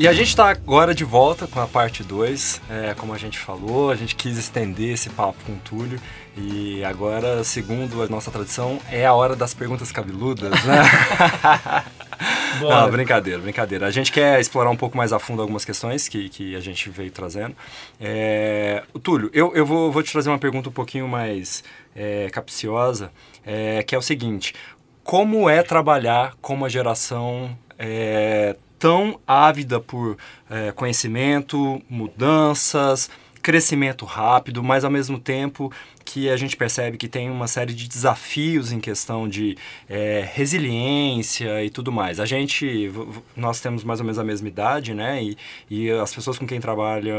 E a gente está agora de volta com a parte 2. É, como a gente falou, a gente quis estender esse papo com o Túlio. E agora, segundo a nossa tradição, é a hora das perguntas cabeludas, né? Não, brincadeira, brincadeira. A gente quer explorar um pouco mais a fundo algumas questões que, que a gente veio trazendo. É, Túlio, eu, eu vou, vou te trazer uma pergunta um pouquinho mais é, capciosa, é, que é o seguinte: como é trabalhar com uma geração é, tão ávida por é, conhecimento, mudanças, crescimento rápido, mas ao mesmo tempo que a gente percebe que tem uma série de desafios em questão de é, resiliência e tudo mais. A gente, nós temos mais ou menos a mesma idade, né? E, e as pessoas com quem trabalha,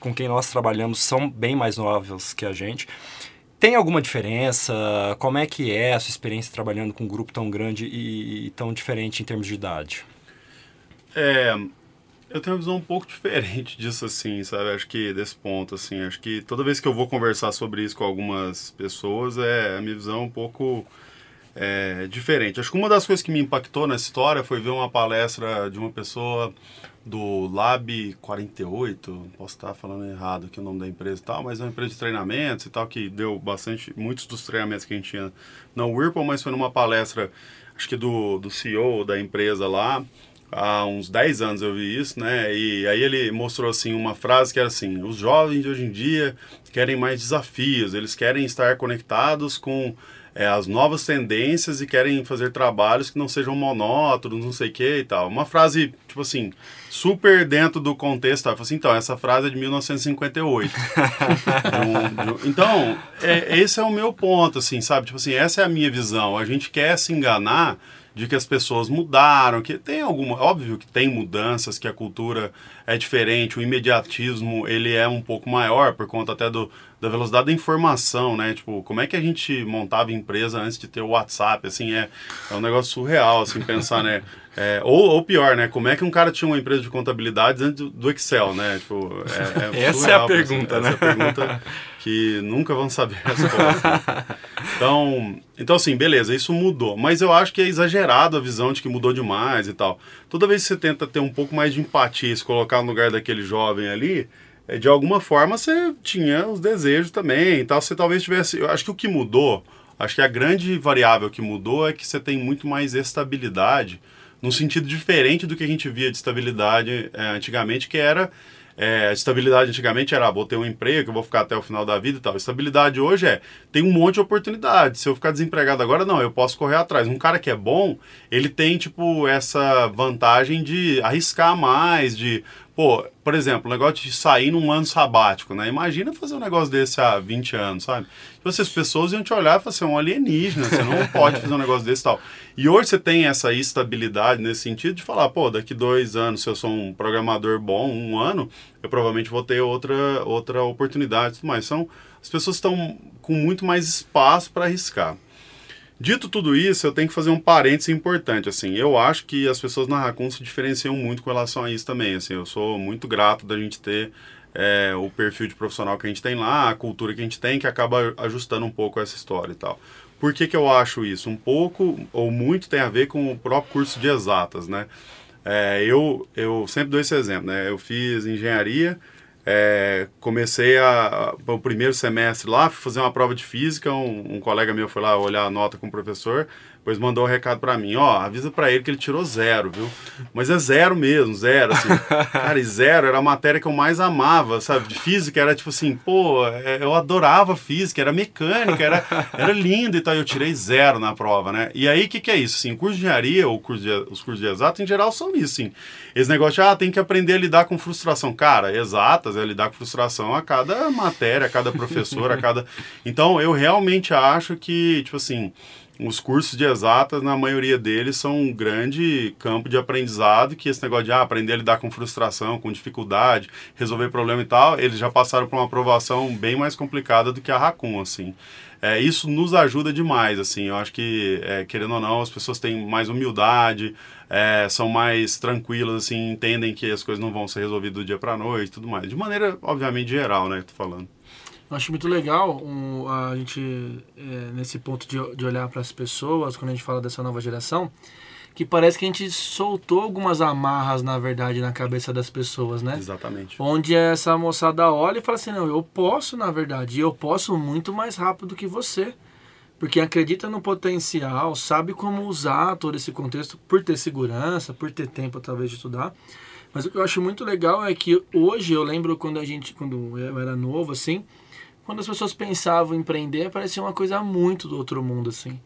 com quem nós trabalhamos são bem mais novas que a gente. Tem alguma diferença? Como é que é a sua experiência trabalhando com um grupo tão grande e, e tão diferente em termos de idade? É, eu tenho uma visão um pouco diferente disso, assim, sabe? Acho que desse ponto, assim, acho que toda vez que eu vou conversar sobre isso com algumas pessoas, é a minha visão um pouco é, diferente. Acho que uma das coisas que me impactou nessa história foi ver uma palestra de uma pessoa do Lab 48, posso estar falando errado aqui o nome da empresa e tal, mas é uma empresa de treinamentos e tal, que deu bastante, muitos dos treinamentos que a gente tinha na Whirlpool, mas foi numa palestra, acho que do, do CEO da empresa lá, há uns 10 anos eu vi isso, né? E aí ele mostrou assim uma frase que era assim: os jovens de hoje em dia querem mais desafios, eles querem estar conectados com é, as novas tendências e querem fazer trabalhos que não sejam monótonos, não sei o que e tal. Uma frase, tipo assim, super dentro do contexto. Tá? Assim, então, essa frase é de 1958. de um, de um, então, é, esse é o meu ponto, assim, sabe? Tipo assim, essa é a minha visão. A gente quer se enganar de que as pessoas mudaram, que tem alguma, óbvio que tem mudanças, que a cultura é diferente, o imediatismo ele é um pouco maior por conta até do, da velocidade da informação, né? Tipo, como é que a gente montava empresa antes de ter o WhatsApp, assim, é, é um negócio surreal, assim, pensar, né? É, ou, ou pior, né? Como é que um cara tinha uma empresa de contabilidade antes do Excel, né? Tipo, é, é essa surreal, é a pergunta, né? Essa é a pergunta que nunca vão saber a resposta. então, então, assim, beleza, isso mudou. Mas eu acho que é exagerado a visão de que mudou demais e tal. Toda vez que você tenta ter um pouco mais de empatia, se colocar no lugar daquele jovem ali, é, de alguma forma você tinha os desejos também e tal. Você talvez tivesse. Eu acho que o que mudou, acho que a grande variável que mudou é que você tem muito mais estabilidade num sentido diferente do que a gente via de estabilidade é, antigamente, que era é, estabilidade antigamente era, ah, vou ter um emprego, eu vou ficar até o final da vida e tal. Estabilidade hoje é, tem um monte de oportunidade. Se eu ficar desempregado agora, não, eu posso correr atrás. Um cara que é bom, ele tem, tipo, essa vantagem de arriscar mais, de, Pô, por exemplo, o negócio de sair num ano sabático, né? Imagina fazer um negócio desse há 20 anos, sabe? Tipo, assim, as pessoas iam te olhar e falar assim, é um alienígena, você não pode fazer um negócio desse e tal. E hoje você tem essa estabilidade nesse sentido de falar, pô, daqui dois anos, se eu sou um programador bom, um ano, eu provavelmente vou ter outra, outra oportunidade e tudo mais. São, as pessoas estão com muito mais espaço para arriscar. Dito tudo isso, eu tenho que fazer um parêntese importante, assim, eu acho que as pessoas na Raccoon se diferenciam muito com relação a isso também, assim, eu sou muito grato da gente ter é, o perfil de profissional que a gente tem lá, a cultura que a gente tem, que acaba ajustando um pouco essa história e tal. Por que, que eu acho isso? Um pouco ou muito tem a ver com o próprio curso de exatas, né? É, eu, eu sempre dou esse exemplo, né? Eu fiz engenharia, é, comecei a, a, o primeiro semestre lá, fui fazer uma prova de física, um, um, colega meu foi lá olhar a nota com o professor, depois mandou um recado para mim, ó, avisa para ele que ele tirou zero, viu? Mas é zero mesmo, zero, assim. Cara, e zero era a matéria que eu mais amava, sabe? De física era tipo assim, pô, é, eu adorava física, era mecânica, era, era lindo e tal, eu tirei zero na prova, né? E aí, o que que é isso? Assim, o curso de engenharia ou curso de, os cursos de exato, em geral, são isso, assim. Esse negócio de, ah, tem que aprender a lidar com frustração. Cara, exatas é lidar com frustração a cada matéria, a cada professor, a cada... Então, eu realmente acho que, tipo assim os cursos de exatas, na maioria deles, são um grande campo de aprendizado, que esse negócio de ah, aprender a lidar com frustração, com dificuldade, resolver problema e tal, eles já passaram por uma aprovação bem mais complicada do que a Raccoon, assim. É, isso nos ajuda demais, assim, eu acho que, é, querendo ou não, as pessoas têm mais humildade, é, são mais tranquilas, assim, entendem que as coisas não vão ser resolvidas do dia para noite e tudo mais. De maneira, obviamente, geral, né, tô falando. Eu acho muito legal um, a gente, é, nesse ponto de, de olhar para as pessoas, quando a gente fala dessa nova geração, que parece que a gente soltou algumas amarras, na verdade, na cabeça das pessoas, né? Exatamente. Onde essa moçada olha e fala assim, não, eu posso, na verdade, e eu posso muito mais rápido que você. Porque acredita no potencial, sabe como usar todo esse contexto por ter segurança, por ter tempo talvez de estudar. Mas o que eu acho muito legal é que hoje eu lembro quando a gente, quando eu era novo assim, quando as pessoas pensavam em empreender, parecia uma coisa muito do outro mundo assim.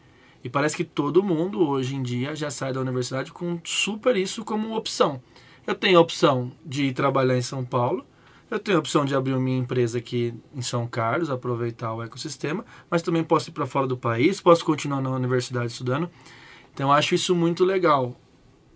E parece que todo mundo hoje em dia já sai da universidade com super isso como opção. Eu tenho a opção de trabalhar em São Paulo, eu tenho a opção de abrir minha empresa aqui em São Carlos, aproveitar o ecossistema, mas também posso ir para fora do país, posso continuar na universidade estudando. Então acho isso muito legal.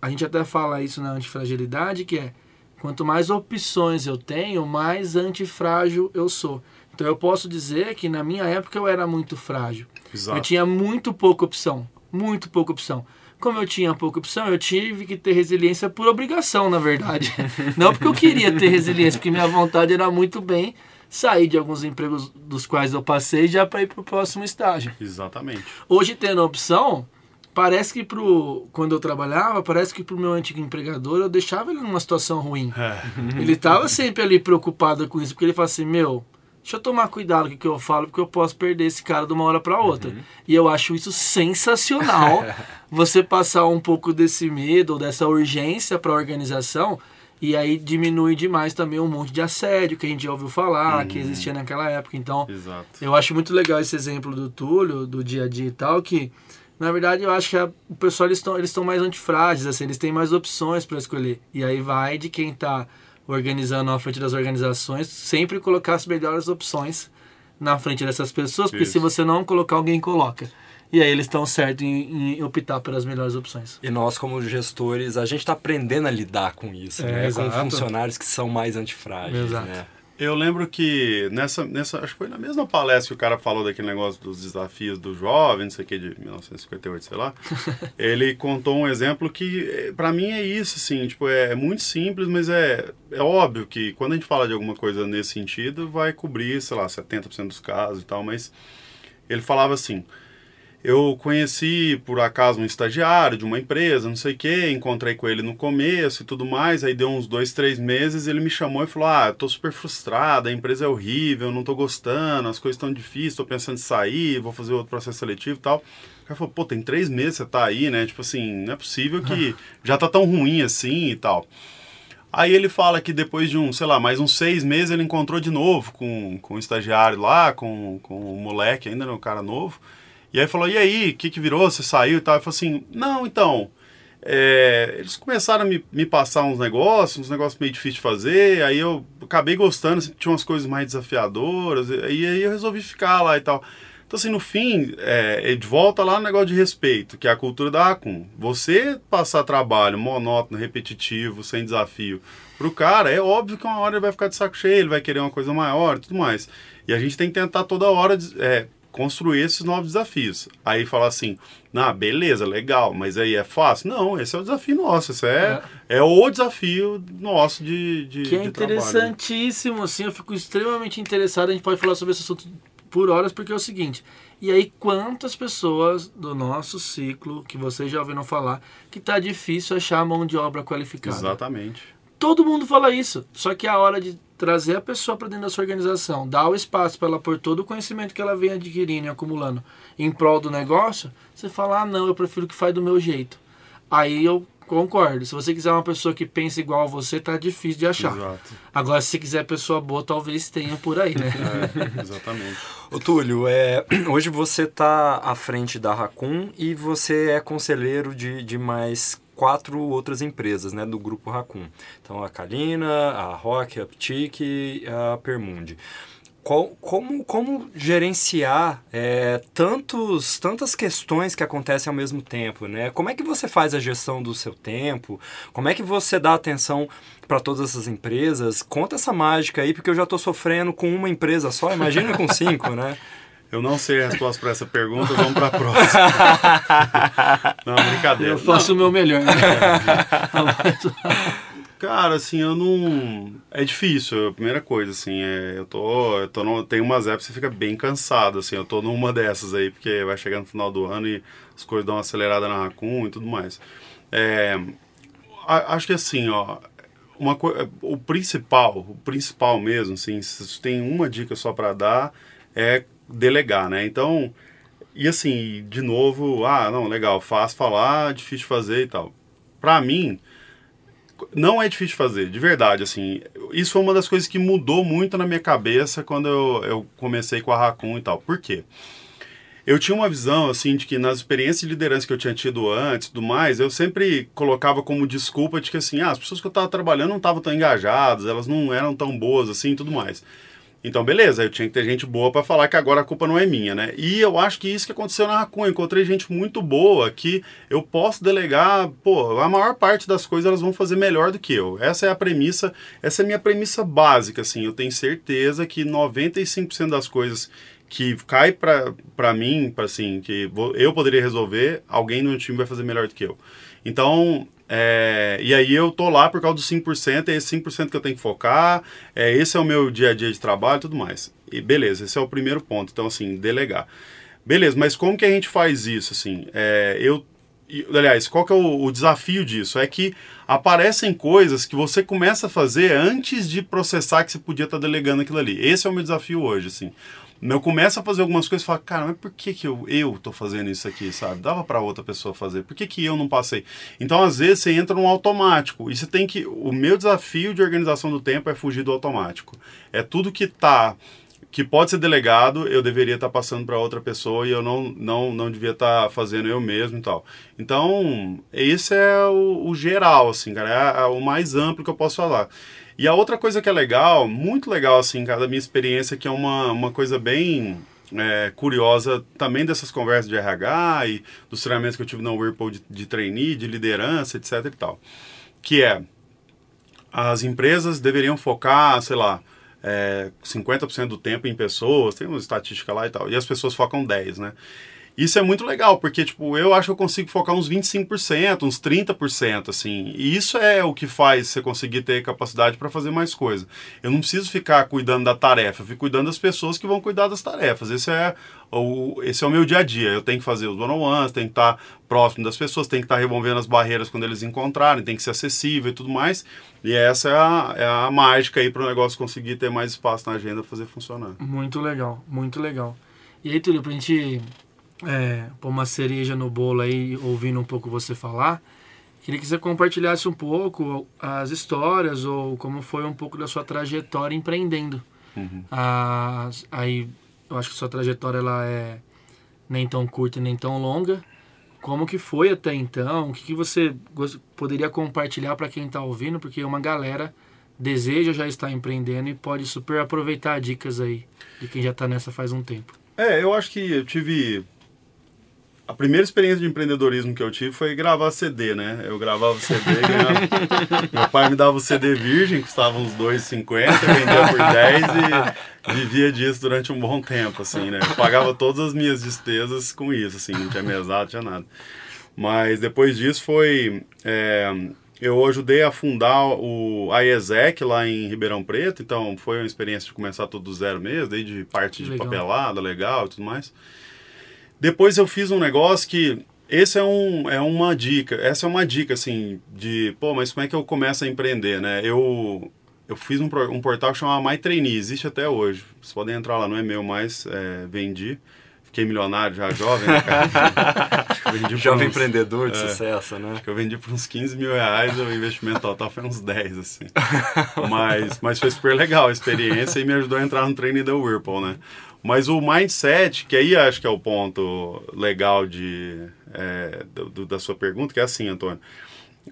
A gente até fala isso na antifragilidade, que é quanto mais opções eu tenho, mais antifrágil eu sou. Então eu posso dizer que na minha época eu era muito frágil. Exato. Eu tinha muito pouca opção, muito pouca opção. Como eu tinha pouca opção, eu tive que ter resiliência por obrigação, na verdade. Não porque eu queria ter resiliência, porque minha vontade era muito bem sair de alguns empregos dos quais eu passei já para ir para o próximo estágio. Exatamente. Hoje, tendo opção, parece que pro, quando eu trabalhava, parece que para o meu antigo empregador eu deixava ele numa situação ruim. É. Ele estava sempre ali preocupado com isso, porque ele fala assim: meu, deixa eu tomar cuidado com o que eu falo, porque eu posso perder esse cara de uma hora para outra. E eu acho isso sensacional, você passar um pouco desse medo, dessa urgência para a organização, e aí diminui demais também um monte de assédio que a gente já ouviu falar, que existia naquela época. Então, Exato. eu acho muito legal esse exemplo do Túlio, do dia a dia e tal, que na verdade eu acho que a- o pessoal eles estão eles mais antifrágeis, assim, eles têm mais opções para escolher. E aí vai de quem está organizando à frente das organizações, sempre colocar as melhores opções na frente dessas pessoas, porque Isso. se você não colocar, alguém coloca. E aí eles estão certos em, em optar pelas melhores opções. E nós, como gestores, a gente está aprendendo a lidar com isso, É, né? Com exato. funcionários que são mais antifrágeis, Exato. né? Eu lembro que nessa, nessa, acho que foi na mesma palestra que o cara falou daquele negócio dos desafios do jovem, não sei o que, de 1958, sei lá. ele contou um exemplo que, pra mim, é isso, assim, tipo, é, é muito simples, mas é, é óbvio que quando a gente fala de alguma coisa nesse sentido, vai cobrir, sei lá, 70% dos casos e tal, mas ele falava assim, eu conheci por acaso um estagiário de uma empresa, não sei o que, encontrei com ele no começo e tudo mais. Aí deu uns dois, três meses, ele me chamou e falou: Ah, tô super frustrado, a empresa é horrível, não tô gostando, as coisas estão difíceis, tô pensando em sair, vou fazer outro processo seletivo e tal. O cara falou: Pô, tem três meses que você tá aí, né? Tipo assim, não é possível que já tá tão ruim assim e tal. Aí ele fala que depois de um, sei lá, mais uns seis meses ele encontrou de novo com, com o estagiário lá, com, com o moleque, ainda não, um cara novo. E aí falou, e aí, o que, que virou? Você saiu e tal? Ele falou assim, não, então, é, eles começaram a me, me passar uns negócios, uns negócios meio difíceis de fazer, aí eu acabei gostando, assim, tinha umas coisas mais desafiadoras, e aí eu resolvi ficar lá e tal. Então, assim, no fim, é, ele volta lá no negócio de respeito, que é a cultura da Acum. Você passar trabalho monótono, repetitivo, sem desafio pro cara, é óbvio que uma hora ele vai ficar de saco cheio, ele vai querer uma coisa maior e tudo mais. E a gente tem que tentar toda hora é, construir esses novos desafios. Aí falar assim, ah, beleza, legal, mas aí é fácil? Não, esse é o desafio nosso, esse é, é. o desafio nosso de, de Que é de trabalho. interessantíssimo, assim, eu fico extremamente interessado, a gente pode falar sobre esse assunto por horas, porque é o seguinte, e aí quantas pessoas do nosso ciclo, que vocês já ouviram falar, que tá difícil achar mão de obra qualificada. Exatamente. Todo mundo fala isso, só que é a hora de trazer a pessoa para dentro da sua organização, dar o espaço para ela pôr todo o conhecimento que ela vem adquirindo e acumulando em prol do negócio, você fala, ah não, eu prefiro que faz do meu jeito. Aí eu concordo, se você quiser uma pessoa que pensa igual a você, tá difícil de achar. Exato. Agora, se você quiser pessoa boa, talvez tenha por aí, né? É, exatamente. Ô Túlio, é, hoje você está à frente da Racun e você é conselheiro de, de mais quatro outras empresas né, do grupo Racun. Então a Kalina, a Rock, a Ptic e a Permundi. Como, como gerenciar é, tantos, tantas questões que acontecem ao mesmo tempo, né? Como é que você faz a gestão do seu tempo? Como é que você dá atenção para todas essas empresas? Conta essa mágica aí, porque eu já estou sofrendo com uma empresa só, imagina com cinco, né? Eu não sei a resposta para essa pergunta, vamos para a próxima. não, brincadeira. Eu faço o meu melhor. Né? Cara, assim, eu não. É difícil, a primeira coisa, assim, é, eu tô. Eu tô no... Tem umas épocas que você fica bem cansado, assim, eu tô numa dessas aí, porque vai chegar no final do ano e as coisas dão uma acelerada na Racun e tudo mais. É, acho que assim, ó, uma o principal, o principal mesmo, assim, se tem uma dica só para dar, é delegar, né? Então, e assim, de novo, ah, não, legal, fácil falar, difícil fazer e tal. Para mim, não é difícil fazer, de verdade, assim. Isso foi uma das coisas que mudou muito na minha cabeça quando eu, eu comecei com a Raccoon e tal. Por quê? Eu tinha uma visão, assim, de que nas experiências de liderança que eu tinha tido antes tudo mais, eu sempre colocava como desculpa de que, assim, ah, as pessoas que eu estava trabalhando não estavam tão engajadas, elas não eram tão boas, assim, tudo mais. Então, beleza, eu tinha que ter gente boa para falar que agora a culpa não é minha, né? E eu acho que isso que aconteceu na. Eu encontrei gente muito boa que eu posso delegar, pô, a maior parte das coisas elas vão fazer melhor do que eu. Essa é a premissa, essa é a minha premissa básica, assim. Eu tenho certeza que 95% das coisas que cai para mim, para assim, que eu poderia resolver, alguém no time vai fazer melhor do que eu. Então, é, e aí eu tô lá por causa dos 5%, é esse 5% que eu tenho que focar, é, esse é o meu dia a dia de trabalho e tudo mais. E beleza, esse é o primeiro ponto. Então, assim, delegar. Beleza, mas como que a gente faz isso, assim? É, eu, aliás, qual que é o, o, desafio disso? É que aparecem coisas que você começa a fazer antes de processar que você podia estar tá delegando aquilo ali. Esse é o meu desafio hoje, assim eu começo a fazer algumas coisas e falo, cara, mas por que, que eu, eu tô fazendo isso aqui, sabe? Dava para outra pessoa fazer, por que, que eu não passei? Então, às vezes, você entra no automático e você tem que. O meu desafio de organização do tempo é fugir do automático. É tudo que tá. Que pode ser delegado, eu deveria estar tá passando para outra pessoa e eu não, não, não devia estar tá fazendo eu mesmo e tal. Então, esse é o, o geral, assim, cara, é, é o mais amplo que eu posso falar. E a outra coisa que é legal, muito legal, assim, cara, da minha experiência, que é uma, uma coisa bem é, curiosa também dessas conversas de RH e dos treinamentos que eu tive na Whirlpool de, de trainee, de liderança, etc e tal. Que é, as empresas deveriam focar, sei lá, é, 50% do tempo em pessoas, tem uma estatística lá e tal, e as pessoas focam 10%, né? Isso é muito legal, porque, tipo, eu acho que eu consigo focar uns 25%, uns 30%, assim. E isso é o que faz você conseguir ter capacidade para fazer mais coisa. Eu não preciso ficar cuidando da tarefa, eu fico cuidando das pessoas que vão cuidar das tarefas. Esse é o, esse é o meu dia a dia. Eu tenho que fazer os one-on-ones, tenho que estar próximo das pessoas, tenho que estar removendo as barreiras quando eles encontrarem, tem que ser acessível e tudo mais. E essa é a, é a mágica aí para o negócio conseguir ter mais espaço na agenda fazer funcionar. Muito legal, muito legal. E aí, Túlio, para a gente é, pôr uma cereja no bolo aí, ouvindo um pouco você falar, queria que você compartilhasse um pouco as histórias ou como foi um pouco da sua trajetória empreendendo. Uhum. Ah, aí, eu acho que sua trajetória ela é nem tão curta nem tão longa. Como que foi até então? O que, que você poderia compartilhar para quem está ouvindo? Porque uma galera deseja já estar empreendendo e pode super aproveitar dicas aí de quem já está nessa faz um tempo. É, eu acho que eu tive a primeira experiência de empreendedorismo que eu tive foi gravar CD, né? Eu gravava CD, ganhava... meu pai me dava o CD virgem, custava uns 2,50, vendia por 10 e vivia disso durante um bom tempo, assim, né? Eu pagava todas as minhas despesas com isso, assim, não tinha mesada, não tinha nada. Mas depois disso foi... É, eu ajudei a fundar o IESEC lá em Ribeirão Preto, então foi uma experiência de começar tudo do zero mesmo, desde parte de legal. papelada, legal e tudo mais. Depois eu fiz um negócio que esse é, um, é uma dica, essa é uma dica, assim, de, pô, mas como é que eu começo a empreender, né? Eu, eu fiz um, um portal que chama My Trainee, existe até hoje. Vocês podem entrar lá, não é meu mais, é, vendi. Fiquei milionário já jovem, né, Jovem uns, empreendedor de é, sucesso, né? Acho que eu vendi por uns 15 mil reais, o investimento total foi uns 10, assim. mas, mas foi super legal a experiência e me ajudou a entrar no treino da Whirlpool, né? Mas o mindset, que aí acho que é o ponto legal de, é, do, da sua pergunta, que é assim, Antônio.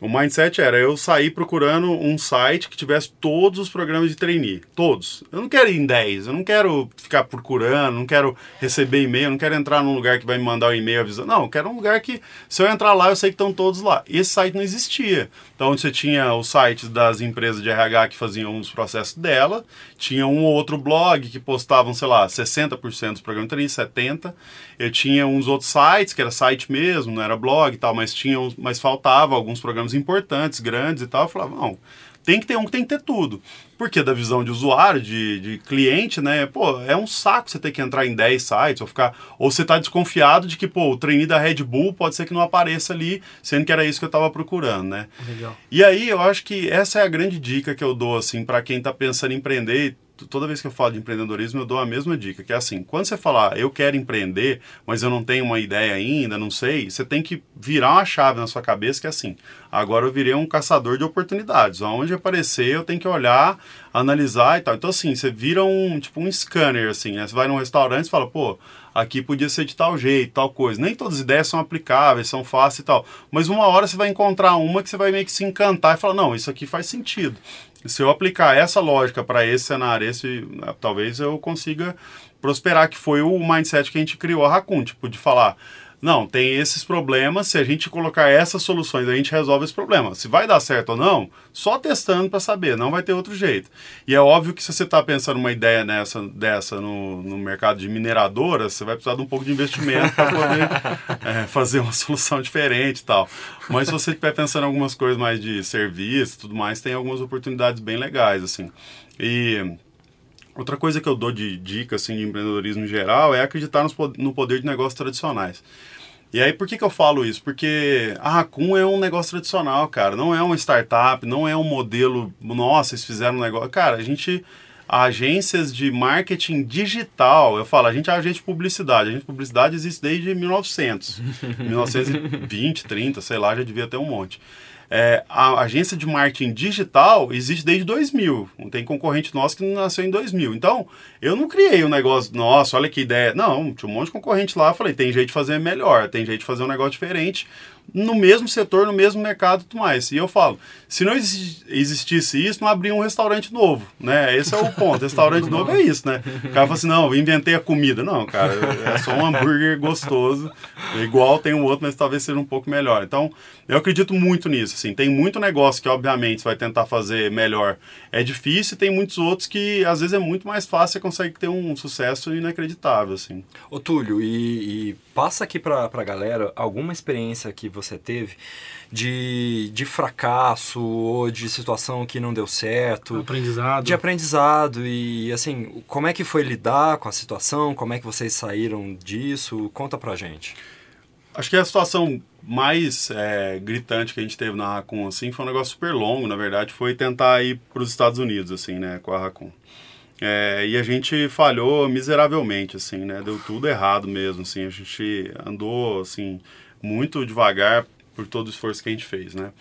O mindset era eu sair procurando um site que tivesse todos os programas de trainee. Todos. Eu não quero ir em 10, eu não quero ficar procurando, não quero receber e-mail, não quero entrar num lugar que vai me mandar um e-mail avisando. Não, eu quero um lugar que, se eu entrar lá, eu sei que estão todos lá. E esse site não existia. Então, você tinha os sites das empresas de RH que faziam os processos dela, tinha um ou outro blog que postavam, sei lá, 60% dos programas de trainee, 70%. Eu tinha uns outros sites, que era site mesmo, não era blog e tal, mas, tinha, mas faltava alguns programas programas importantes, grandes e tal. Eu falava, não, tem que ter um que tem que ter tudo. Porque da visão de usuário, de, de cliente, né? Pô, é um saco você ter que entrar em 10 sites ou ficar. Ou você tá desconfiado de que, pô, o trainee da Red Bull pode ser que não apareça ali, sendo que era isso que eu tava procurando, né? Legal. E aí eu acho que essa é a grande dica que eu dou, assim, para quem tá pensando em empreender toda vez que eu falo de empreendedorismo, eu dou a mesma dica, que é assim, quando você falar, eu quero empreender, mas eu não tenho uma ideia ainda, não sei, você tem que virar uma chave na sua cabeça que é assim, agora eu virei um caçador de oportunidades, aonde aparecer eu tenho que olhar, analisar e tal. Então assim, você vira um, tipo um scanner, assim, né? Você vai num restaurante e fala, pô, aqui podia ser de tal jeito, tal coisa. Nem todas as ideias são aplicáveis, são fáceis e tal. Mas uma hora você vai encontrar uma que você vai meio que se encantar e falar, não, isso aqui faz sentido se eu aplicar essa lógica para esse cenário, esse, né, talvez eu consiga prosperar, que foi o mindset que a gente criou a Raccoon, tipo, de falar, não, tem esses problemas, se a gente colocar essas soluções, a gente resolve esse problema. Se vai dar certo ou não, só testando para saber, não vai ter outro jeito. E é óbvio que se você está pensando uma ideia nessa, dessa no, no mercado de mineradora, você vai precisar de um pouco de investimento para poder é, fazer uma solução diferente e tal. Mas se você estiver pensando em algumas coisas mais de serviço e tudo mais, tem algumas oportunidades bem legais, assim. E outra coisa que eu dou de dica, assim, de empreendedorismo em geral é acreditar no poder de negócios tradicionais. E aí, por que, que eu falo isso? Porque a Raccoon é um negócio tradicional, cara. Não é uma startup, não é um modelo. Nossa, eles fizeram um negócio. Cara, a gente. Agências de marketing digital, eu falo, a gente é agente de publicidade. A agente de publicidade existe desde 1900. 1920, 30, sei lá, já devia ter um monte. É, a agência de marketing digital existe desde 2000. Tem concorrente nosso que nasceu em 2000. Então, eu não criei um negócio, nossa, olha que ideia. Não, tinha um monte de concorrente lá. Falei, tem jeito de fazer melhor, tem jeito de fazer um negócio diferente no mesmo setor, no mesmo mercado e tudo mais. E eu falo, se não existisse isso, não abria um restaurante novo, né? Esse é o ponto. Restaurante novo é isso, né? O cara fala assim, não, inventei a comida. Não, cara, é só um hambúrguer gostoso, igual tem um outro, mas talvez seja um pouco melhor. Então, eu acredito muito nisso, assim. Tem muito negócio que, obviamente, você vai tentar fazer melhor. É difícil, tem muitos outros que, às vezes, é muito mais fácil, você consegue ter um sucesso inacreditável, assim. Ô, Túlio, e, e passa aqui pra, pra galera alguma experiência que você teve de, de fracasso ou de situação que não deu certo. Aprendizado. De aprendizado e, assim, como é que foi lidar com a situação? Como é que vocês saíram disso? Conta pra gente. Acho que a situação mais é, gritante que a gente teve na Raccoon, assim, foi um negócio super longo, na verdade, foi tentar ir para os Estados Unidos, assim, né, com a Raccoon. É, e a gente falhou miseravelmente, assim, né, deu tudo errado mesmo, assim, a gente andou, assim, muito devagar por todo o esforço que a gente fez, né.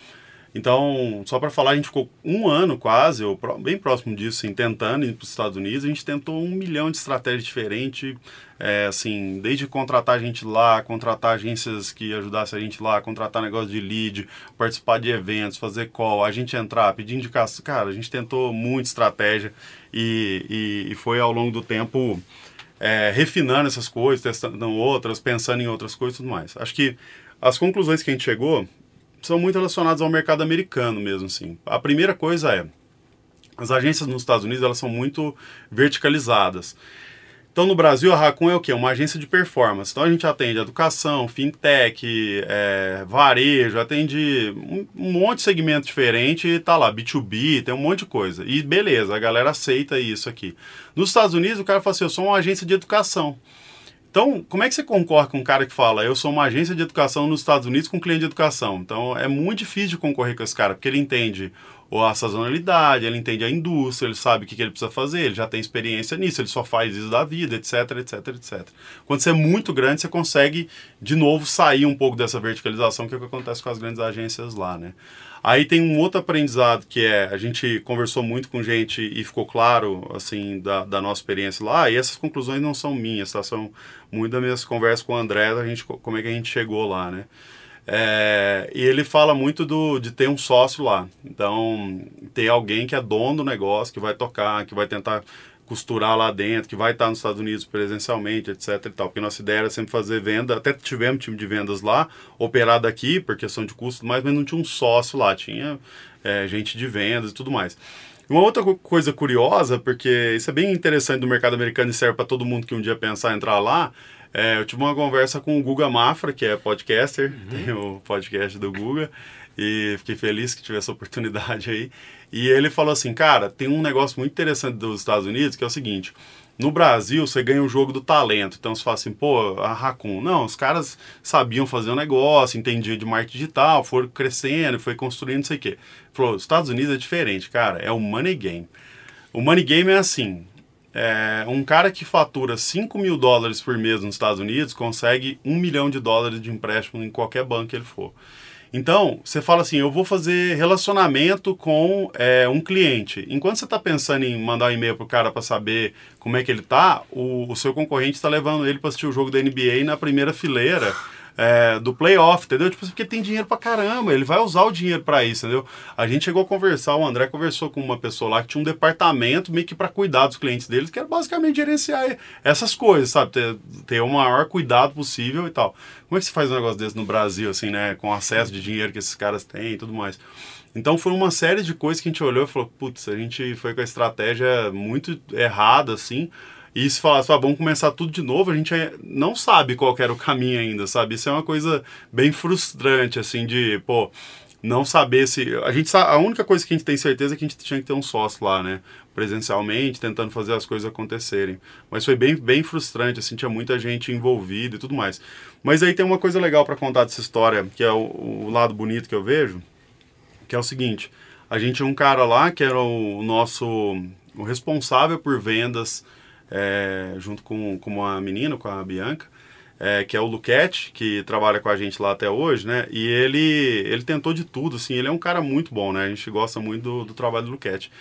Então, só para falar, a gente ficou um ano quase, ou bem próximo disso, assim, tentando ir para os Estados Unidos. A gente tentou um milhão de estratégias diferentes, é, assim, desde contratar gente lá, contratar agências que ajudassem a gente lá, contratar negócio de lead, participar de eventos, fazer call, a gente entrar, pedir indicação. Cara, a gente tentou muita estratégia e, e, e foi ao longo do tempo é, refinando essas coisas, testando outras, pensando em outras coisas e tudo mais. Acho que as conclusões que a gente chegou são muito relacionados ao mercado americano mesmo, assim. A primeira coisa é, as agências nos Estados Unidos, elas são muito verticalizadas. Então, no Brasil, a Raccoon é o quê? Uma agência de performance. Então, a gente atende educação, fintech, é, varejo, atende um, um, monte de segmento diferente e tá lá, B2B, tem um monte de coisa. E beleza, a galera aceita isso aqui. Nos Estados Unidos, o cara fala assim, eu sou uma agência de educação. Então, como é que você concorre com um cara que fala, eu sou uma agência de educação nos Estados Unidos com um cliente de educação? Então, é muito difícil de concorrer com esse cara, porque ele entende a sazonalidade, ele entende a indústria, ele sabe o que, que ele precisa fazer, ele já tem experiência nisso, ele só faz isso da vida, etc, etc, etc. Quando você é muito grande, você consegue, de novo, sair um pouco dessa verticalização, que é o que acontece com as grandes agências lá, né? Aí tem um outro aprendizado que é, a gente conversou muito com gente e ficou claro, assim, da, da nossa experiência lá, e essas conclusões não são minhas, tá? São muito das minhas conversas com o André, a gente, como é que a gente chegou lá, né? É, e ele fala muito do, de ter um sócio lá. Então, ter alguém que é dono do negócio, que vai tocar, que vai tentar costurar lá dentro, que vai estar nos Estados Unidos presencialmente, etc e tal. Porque nossa ideia era sempre fazer venda, até tivemos time de vendas lá, operado aqui por questão de custo, mas não tinha um sócio lá, tinha é, gente de vendas e tudo mais. Uma outra coisa curiosa, porque isso é bem interessante do mercado americano e serve para todo mundo que um dia pensar entrar lá, é, eu tive uma conversa com o Guga Mafra, que é podcaster, uhum. tem o podcast do Guga, e fiquei feliz que tive essa oportunidade aí. E ele falou assim, cara, tem um negócio muito interessante dos Estados Unidos que é o seguinte. No Brasil, você ganha o jogo do talento. Então, você fala assim, pô, a Raccoon. Não, os caras sabiam fazer um negócio, entendiam de marketing digital, foram crescendo, foi construindo, não sei o quê. Falou, Estados Unidos é diferente, cara, é o money game. O money game é assim, é, um cara que fatura 5 mil dólares por mês nos Estados Unidos consegue um milhão de dólares de empréstimo em qualquer banco que ele for. Então, você fala assim, eu vou fazer relacionamento com é, um cliente. Enquanto você está pensando em mandar um e-mail para o cara para saber como é que ele está, o, o seu concorrente está levando ele para assistir o jogo da NBA na primeira fileira é, do playoff, entendeu? Tipo, porque tem dinheiro pra caramba, ele vai usar o dinheiro para isso, entendeu? A gente chegou a conversar, o André conversou com uma pessoa lá que tinha um departamento meio que para cuidar dos clientes deles, que era basicamente gerenciar essas coisas, sabe? Ter, ter o maior cuidado possível e tal. Como é que se faz um negócio desse no Brasil, assim, né? Com acesso de dinheiro que esses caras têm e tudo mais. Então foi uma série de coisas que a gente olhou e falou, putz, a gente foi com a estratégia muito errada, assim, e se falasse, ah, vamos começar tudo de novo, a gente não sabe qual era o caminho ainda, sabe? Isso é uma coisa bem frustrante, assim, de, pô, não saber se. A gente a única coisa que a gente tem certeza é que a gente tinha que ter um sócio lá, né? Presencialmente, tentando fazer as coisas acontecerem. Mas foi bem, bem frustrante, assim, tinha muita gente envolvida e tudo mais. Mas aí tem uma coisa legal para contar dessa história, que é o, o, lado bonito que eu vejo, que é o seguinte: a gente tinha um cara lá que era o nosso o responsável por vendas é, junto com, com uma menina, com a Bianca, é, que é o Luquete, que trabalha com a gente lá até hoje, né? E ele, ele tentou de tudo, assim, ele é um cara muito bom, né? A gente gosta muito do, do trabalho do Luquete.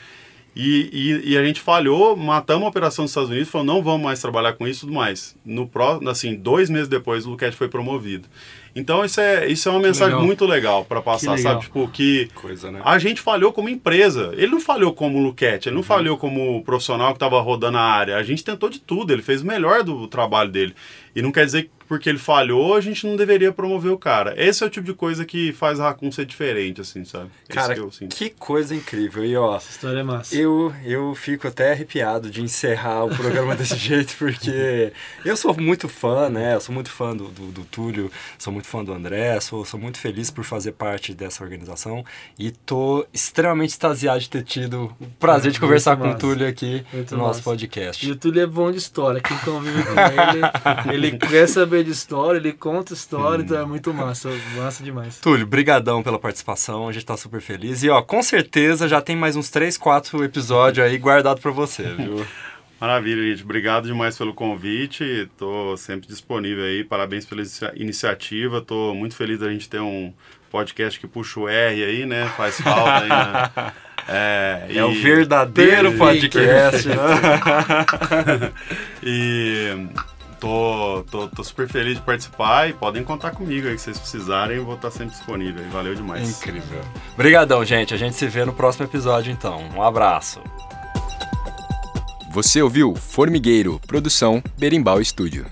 E, e, e, a gente falhou, matamos a operação dos Estados Unidos, falou, não vamos mais trabalhar com isso e tudo mais. No próximo, assim, dois meses depois, o Luquete foi promovido. Então isso é, isso é uma mensagem legal. muito legal para passar, sabe? Tipo, que Coisa, né? a gente falhou como empresa. Ele não falhou como Luquete, ele não uhum. falhou como profissional que estava rodando a área. A gente tentou de tudo, ele fez o melhor do trabalho dele. E não quer dizer que porque ele falhou, a gente não deveria promover o cara. Esse é o tipo de coisa que faz a Raccoon ser diferente, assim, sabe? Cara, que, que, coisa incrível. E ó, Essa história é massa. Eu, eu fico até arrepiado de encerrar o programa desse jeito, porque eu sou muito fã, né? Eu sou muito fã do, do, do Túlio, sou muito fã do André, sou, sou muito feliz por fazer parte dessa organização e tô extremamente extasiado de ter tido o prazer é, de conversar com o Túlio aqui muito no massa. nosso podcast. E o Túlio é bom de história, quem convive com ele, ele quer saber de história, ele conta história, hum. então é muito massa, massa demais. Túlio, brigadão pela participação, a gente tá super feliz. E ó, com certeza já tem mais uns 3, 4 episódios aí guardado para você, viu? Maravilha, gente. Obrigado demais pelo convite. Estou sempre disponível aí. Parabéns pela iniciativa. Estou muito feliz da gente ter um podcast que puxa o R aí, né? Faz falta aí, né? É, é e... o verdadeiro podcast, né? e Tô, tô, tô super feliz de participar e podem contar comigo aí, que vocês precisarem, eu vou estar sempre disponível. Valeu demais. Incrível. Obrigadão, gente. A gente se vê no próximo episódio, então. Um abraço. Você ouviu Formigueiro, produção Berimbau Estúdio.